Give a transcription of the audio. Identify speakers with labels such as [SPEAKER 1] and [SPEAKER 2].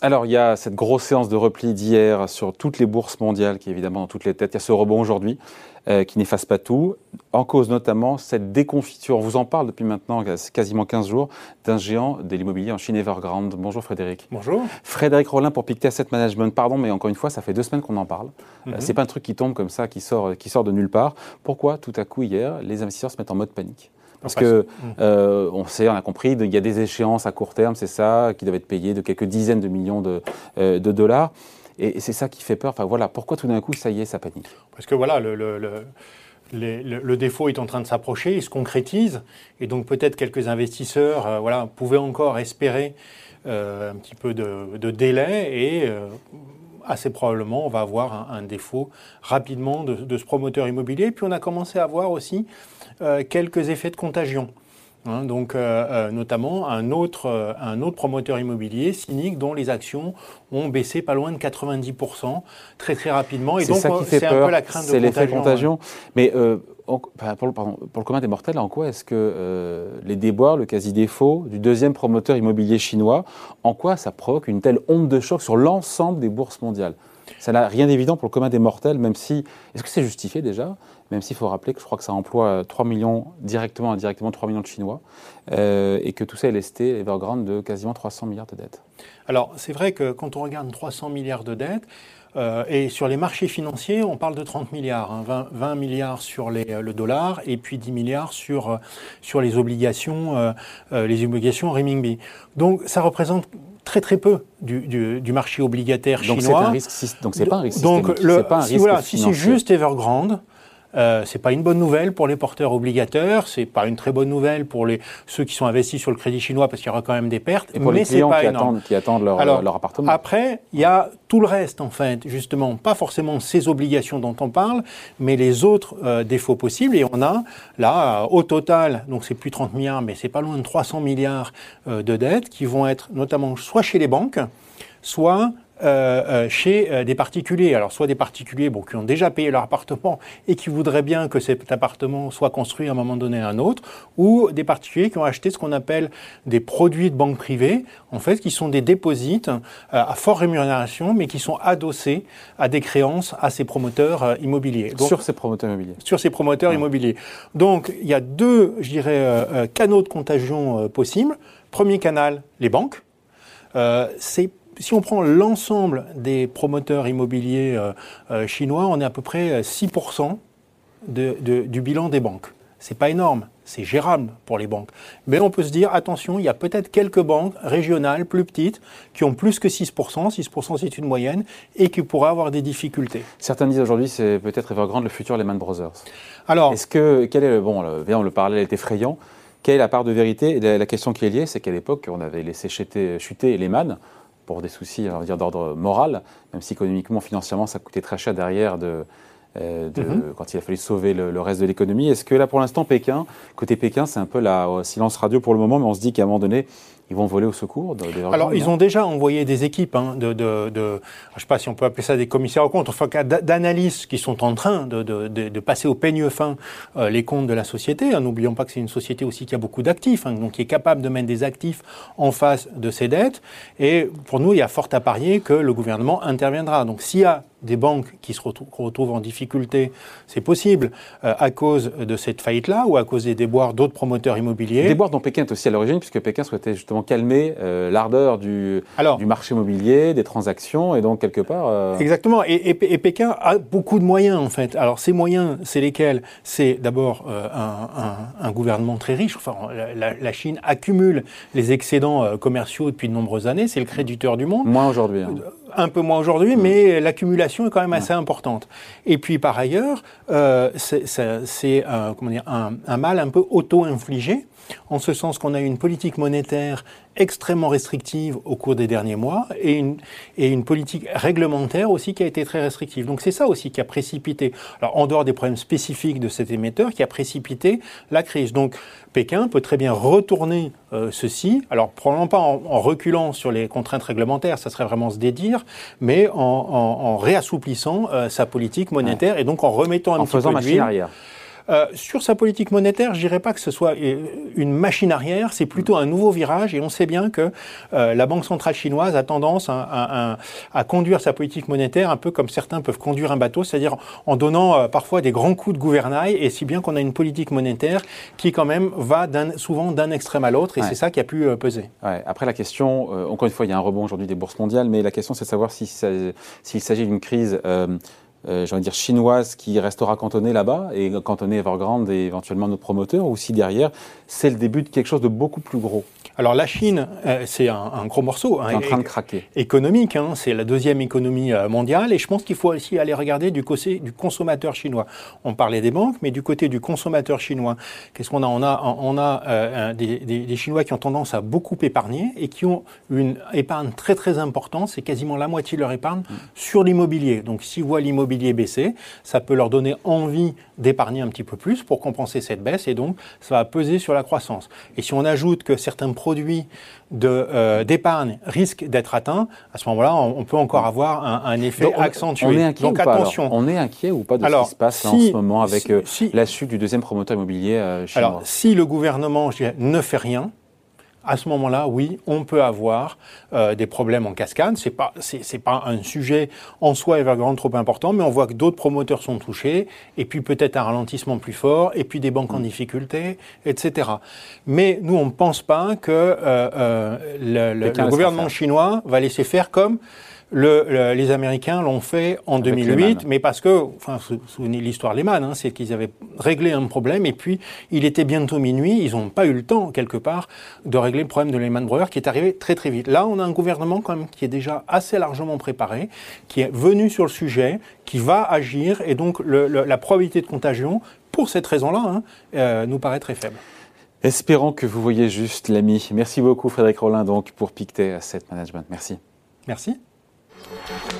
[SPEAKER 1] alors, il y a cette grosse séance de repli d'hier sur toutes les bourses mondiales, qui est évidemment dans toutes les têtes. Il y a ce rebond aujourd'hui euh, qui n'efface pas tout, en cause notamment cette déconfiture. On vous en parle depuis maintenant quasiment 15 jours d'un géant de l'immobilier en Chine, Evergrande. Bonjour Frédéric.
[SPEAKER 2] Bonjour.
[SPEAKER 1] Frédéric Rollin pour Pictet Asset Management. Pardon, mais encore une fois, ça fait deux semaines qu'on en parle. Ce euh, n'est mhm. c'est pas un truc qui tombe comme ça, qui sort, qui sort de nulle part. Pourquoi tout à coup hier, les investisseurs se mettent en mode panique? Parce que euh, on sait, on a compris, il y a des échéances à court terme, c'est ça, qui doivent être payées de quelques dizaines de millions de, euh, dollars. Et, c'est ça qui fait peur. Enfin voilà, pourquoi tout d'un coup, ça y est, ça panique?
[SPEAKER 2] Parce que voilà, le, le, défaut est en train de s'approcher, il se concrétise, et donc peut-être quelques investisseurs euh, voilà, pouvaient encore espérer un petit peu de, délai, et assez probablement, on va avoir un, défaut rapidement de, de, ce promoteur immobilier. Puis on a commencé à voir aussi quelques effets de contagion. Hein, donc, euh, euh, notamment un autre, un autre promoteur immobilier, Cynic, dont les actions ont baissé pas loin de 90% très très rapidement.
[SPEAKER 1] Et donc, c'est un peu la crainte de C'est l'effet contagion. Mais pour, le, pour, le commun des mortels, en quoi est-ce que les déboires, le quasi-défaut du deuxième promoteur immobilier chinois, en quoi ça provoque une telle onde de choc sur l'ensemble des bourses mondiales? Ça n'a rien d'évident pour le commun des mortels, même si. Est-ce que c'est justifié déjà? Même s'il faut rappeler que je crois que ça emploie 3 millions, directement, indirectement, 3 millions de Chinois, euh, et que tout ça est lesté, Evergrande, de quasiment 300 milliards de dettes.
[SPEAKER 2] Alors, c'est vrai que quand on regarde 300 milliards de dettes, euh, et sur les marchés financiers, on parle de 30 milliards, 20, hein, milliards sur les, le dollar et puis 10 milliards sur, euh, sur les obligations, les obligations renminbi. Donc ça représente très très peu du, du, marché obligataire
[SPEAKER 1] donc
[SPEAKER 2] chinois.
[SPEAKER 1] Un risque, donc c'est pas un risque
[SPEAKER 2] donc le, pas un si, voilà, si c'est juste Evergrande, euh, c'est pas une bonne nouvelle pour les porteurs obligataires, c'est pas une très bonne nouvelle pour les, ceux qui sont investis sur le crédit chinois parce qu'il y aura quand même des pertes.
[SPEAKER 1] Et pour
[SPEAKER 2] mais
[SPEAKER 1] les clients pas qui, attendent, qui attendent leur, leur, appartement.
[SPEAKER 2] Après, il y a tout le reste en fait, justement, pas forcément ces obligations dont on parle, mais les autres euh, défauts possibles. Et on a là, au total, donc c'est plus 30 milliards, mais c'est pas loin de 300 milliards euh, de dettes qui vont être notamment soit chez les banques, soit euh, euh, chez euh, des particuliers. Alors soit des particuliers bon, qui ont déjà payé leur appartement et qui voudraient bien que cet appartement soit construit à un moment donné à un autre, ou des particuliers qui ont acheté ce qu'on appelle des produits de banque privée, en fait, qui sont des déposites à forte rémunération, mais qui sont adossés à des créances à ces promoteurs immobiliers.
[SPEAKER 1] sur ces promoteurs immobiliers.
[SPEAKER 2] Sur ces promoteurs immobiliers. Donc il y a deux, je dirais, canaux de contagion possibles. Premier canal, les banques. c'est si on prend l'ensemble des promoteurs immobiliers euh, euh, chinois, on est à peu près 6% euh, du bilan des banques. C'est pas énorme, c'est gérable pour les banques. Mais on peut se dire, attention, il y a peut-être quelques banques régionales plus petites qui ont plus que 6%, 6% c'est une moyenne, et qui pourraient avoir des difficultés.
[SPEAKER 1] Certains disent aujourd'hui c'est peut-être Evergrande le futur Lehman Brothers. Alors, est-ce que, quel est le, bon, le, le parallèle est effrayant, quelle est la part de vérité? Et la, question qui est liée, c'est qu'à l'époque, on avait laissé chuter, chuter Lehman, pour des soucis d'ordre moral, même si économiquement, financièrement, ça coûtait très cher derrière de, euh, mhm. quand il a fallu sauver le, reste de l'économie. Est-ce que là, pour l'instant, Pékin, côté Pékin, c'est un peu la euh, silence radio pour le moment, mais on se dit qu'à un moment donné, ils vont voler au secours
[SPEAKER 2] Alors, ils ont déjà envoyé des équipes hein, de, de, de, je ne sais pas si on peut appeler ça des commissaires aux comptes, enfin d'analystes qui sont en train de, de passer au peigne fin euh, les comptes de la société. Hein, n'oublions pas que c'est une société aussi qui a beaucoup d'actifs, hein, donc qui est capable de mettre des actifs en face de ses dettes. Et pour nous, il y a fort à parier que le gouvernement interviendra. Donc, s'il y a des banques qui se retrouvent en difficulté, c'est possible, euh, à cause de cette faillite-là ou à cause des déboires d'autres promoteurs immobiliers?
[SPEAKER 1] Déboires dont Pékin est aussi à l'origine, puisque Pékin souhaitait justement calmer euh, l'ardeur du, du marché immobilier, des transactions, et donc quelque part... Euh,
[SPEAKER 2] Exactement, et, Pékin a beaucoup de moyens en fait. Alors ces moyens, c'est lesquels? C'est d'abord un, gouvernement très riche, enfin la, Chine accumule les excédents commerciaux depuis de nombreuses années, c'est le créditeur du monde.
[SPEAKER 1] Moins aujourd'hui. Hein
[SPEAKER 2] un peu moins aujourd'hui, mais l'accumulation est quand même assez importante. Et puis par ailleurs, euh, c'est un, un, mal un peu auto-infligé en ce sens qu'on a eu une politique monétaire extrêmement restrictive au cours des derniers mois et une, et une politique réglementaire aussi qui a été très restrictive. Donc c'est ça aussi qui a précipité, alors en dehors des problèmes spécifiques de cet émetteur, qui a précipité la crise. Donc Pékin peut très bien retourner euh, ceci, alors probablement pas en, reculant sur les contraintes réglementaires, ça serait vraiment se dédire, mais en, en, réassouplissant euh, sa politique monétaire et donc en remettant un
[SPEAKER 1] en
[SPEAKER 2] petit peu
[SPEAKER 1] machine arrière.
[SPEAKER 2] Euh, Sur sa politique monétaire, je dirais pas que ce soit euh, une machine arrière, c'est plutôt un nouveau virage et on sait bien que euh, la Banque centrale chinoise a tendance à, à, conduire sa politique monétaire un peu comme certains peuvent conduire un bateau, c'est-à-dire en donnant parfois des grands coups de gouvernail et si bien qu'on a une politique monétaire qui quand même va souvent d'un extrême à l'autre et c'est ça qui a pu peser.
[SPEAKER 1] Ouais. Après la question, encore une fois, il y a un rebond aujourd'hui des bourses mondiales, mais la question c'est de savoir s'il s'agit d'une crise euh, j'ai envie de dire chinoise qui restera cantonnée là-bas et cantonnée Evergrande et éventuellement notre promoteur, ou si derrière c'est le début de quelque chose de beaucoup plus gros
[SPEAKER 2] alors la Chine, euh, c'est un, gros morceau.
[SPEAKER 1] Hein, en train de craquer.
[SPEAKER 2] Économique, hein, c'est la deuxième économie euh, mondiale. Et je pense qu'il faut aussi aller regarder du côté du consommateur chinois. On parlait des banques, mais du côté du consommateur chinois, qu'est-ce qu'on a? On a, on a euh, des, des, Chinois qui ont tendance à beaucoup épargner et qui ont une épargne très très importante. C'est quasiment la moitié de leur épargne mm. sur l'immobilier. Donc s'ils voient l'immobilier baisser, ça peut leur donner envie d'épargner un petit peu plus pour compenser cette baisse. Et donc ça va peser sur la croissance. Et si on ajoute que certains produit euh, d'épargne risque d'être atteint, à ce moment-là, on, peut encore avoir un, effet accentué.
[SPEAKER 1] On est inquiet Donc, ou pas, attention. On est inquiet ou pas de ce qui se passe en ce moment avec euh, la chute du deuxième promoteur immobilier euh, chinois
[SPEAKER 2] Alors, si le gouvernement ne fait rien, à ce moment-là, oui, on peut avoir euh, des problèmes en cascade. C'est pas c'est pas un sujet en soi Evergrande trop important, mais on voit que d'autres promoteurs sont touchés, et puis peut-être un ralentissement plus fort, et puis des banques en mm. difficulté, etc. Mais nous, on ne pense pas que euh, euh, le, le gouvernement chinois va laisser faire comme le, les Américains l'ont fait en 2008, mais parce que, enfin, vous souvenez l'histoire Lehman, hein, c'est qu'ils avaient réglé un problème et puis il était bientôt minuit, ils n'ont pas eu le temps quelque part de régler le problème de Lehman Brothers qui est arrivé très très vite. Là, on a un gouvernement quand même qui est déjà assez largement préparé, qui est venu sur le sujet, qui va agir et donc le, la probabilité de contagion, pour cette raison-là, hein, euh, nous paraît très faible.
[SPEAKER 1] Espérons que vous voyez juste l'ami. Merci beaucoup Frédéric Rollin donc pour Pictet Asset Management. Merci.
[SPEAKER 2] Merci. Thank you.